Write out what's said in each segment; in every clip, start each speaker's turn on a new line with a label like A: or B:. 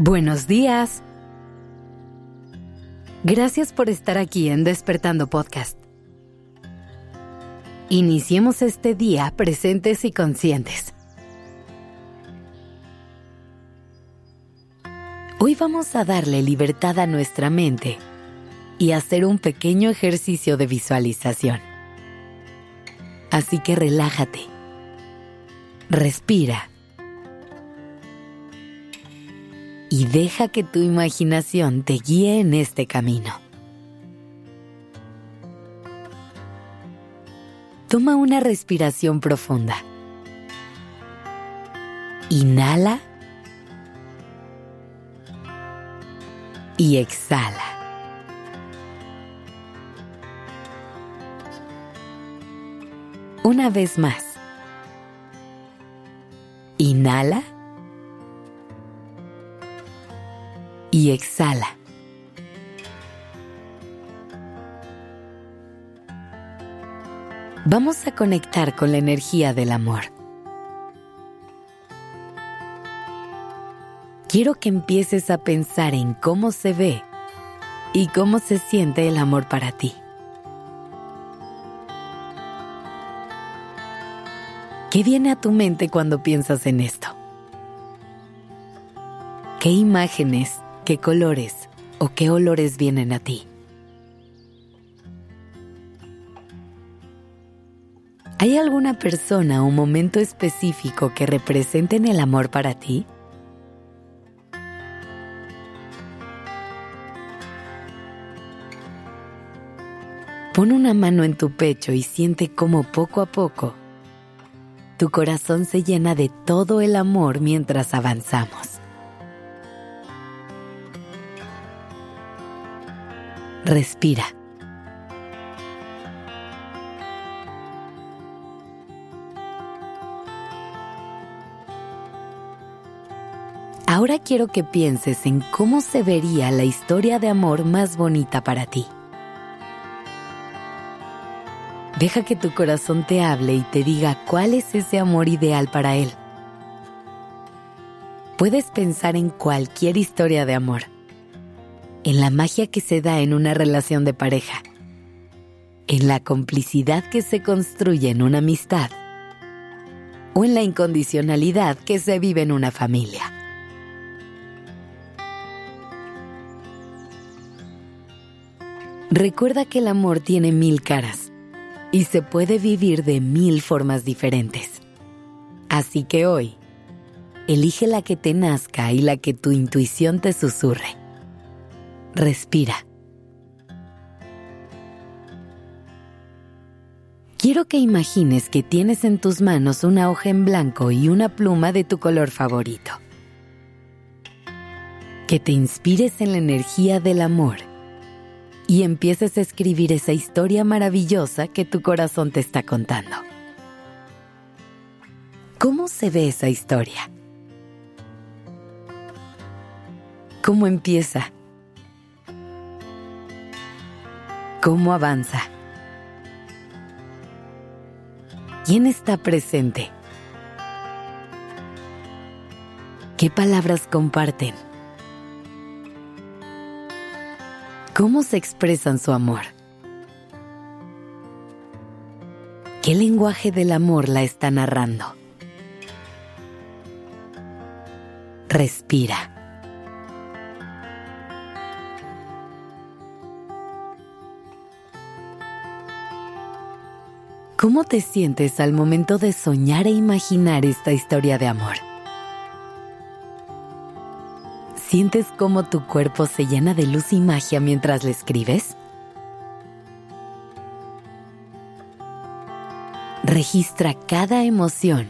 A: Buenos días. Gracias por estar aquí en Despertando Podcast. Iniciemos este día presentes y conscientes. Hoy vamos a darle libertad a nuestra mente y hacer un pequeño ejercicio de visualización. Así que relájate. Respira y deja que tu imaginación te guíe en este camino. Toma una respiración profunda. Inhala y exhala. Una vez más. Inhala y exhala. Vamos a conectar con la energía del amor. Quiero que empieces a pensar en cómo se ve y cómo se siente el amor para ti. ¿Qué viene a tu mente cuando piensas en esto? ¿Qué imágenes qué colores o qué olores vienen a ti. ¿Hay alguna persona o momento específico que representen el amor para ti? Pon una mano en tu pecho y siente cómo poco a poco tu corazón se llena de todo el amor mientras avanzamos. Respira. Ahora quiero que pienses en cómo se vería la historia de amor más bonita para ti. Deja que tu corazón te hable y te diga cuál es ese amor ideal para él. Puedes pensar en cualquier historia de amor en la magia que se da en una relación de pareja, en la complicidad que se construye en una amistad o en la incondicionalidad que se vive en una familia. Recuerda que el amor tiene mil caras y se puede vivir de mil formas diferentes. Así que hoy, elige la que te nazca y la que tu intuición te susurre respira. Quiero que imagines que tienes en tus manos una hoja en blanco y una pluma de tu color favorito. Que te inspires en la energía del amor y empieces a escribir esa historia maravillosa que tu corazón te está contando. ¿Cómo se ve esa historia? ¿Cómo empieza? Cómo avanza. ¿Quién está presente? ¿Qué palabras comparten? ¿Cómo se expresan su amor? ¿Qué lenguaje del amor la está narrando? Respira. ¿Cómo te sientes al momento de soñar e imaginar esta historia de amor? ¿Sientes cómo tu cuerpo se llena de luz y magia mientras le escribes? Registra cada emoción,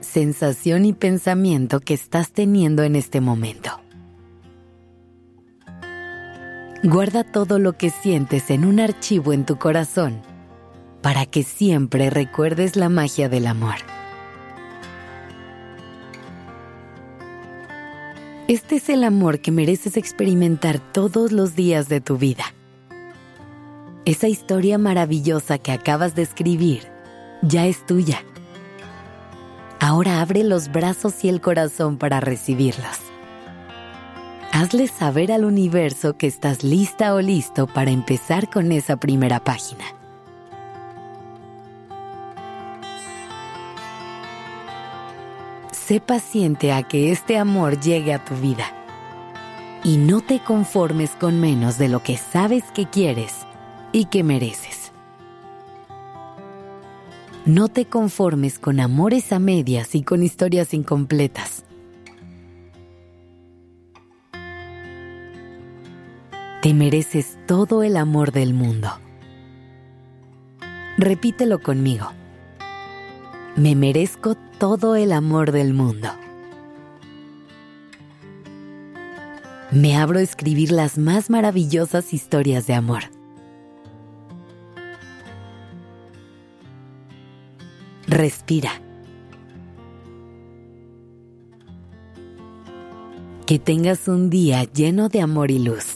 A: sensación y pensamiento que estás teniendo en este momento. Guarda todo lo que sientes en un archivo en tu corazón para que siempre recuerdes la magia del amor. Este es el amor que mereces experimentar todos los días de tu vida. Esa historia maravillosa que acabas de escribir ya es tuya. Ahora abre los brazos y el corazón para recibirlos. hazle saber al universo que estás lista o listo para empezar con esa primera página. Sé paciente a que este amor llegue a tu vida. Y no te conformes con menos de lo que sabes que quieres y que mereces. No te conformes con amores a medias y con historias incompletas. Te mereces todo el amor del mundo. Repítelo conmigo. Me merezco todo el amor del mundo. Me abro a escribir las más maravillosas historias de amor. Respira. Que tengas un día lleno de amor y luz.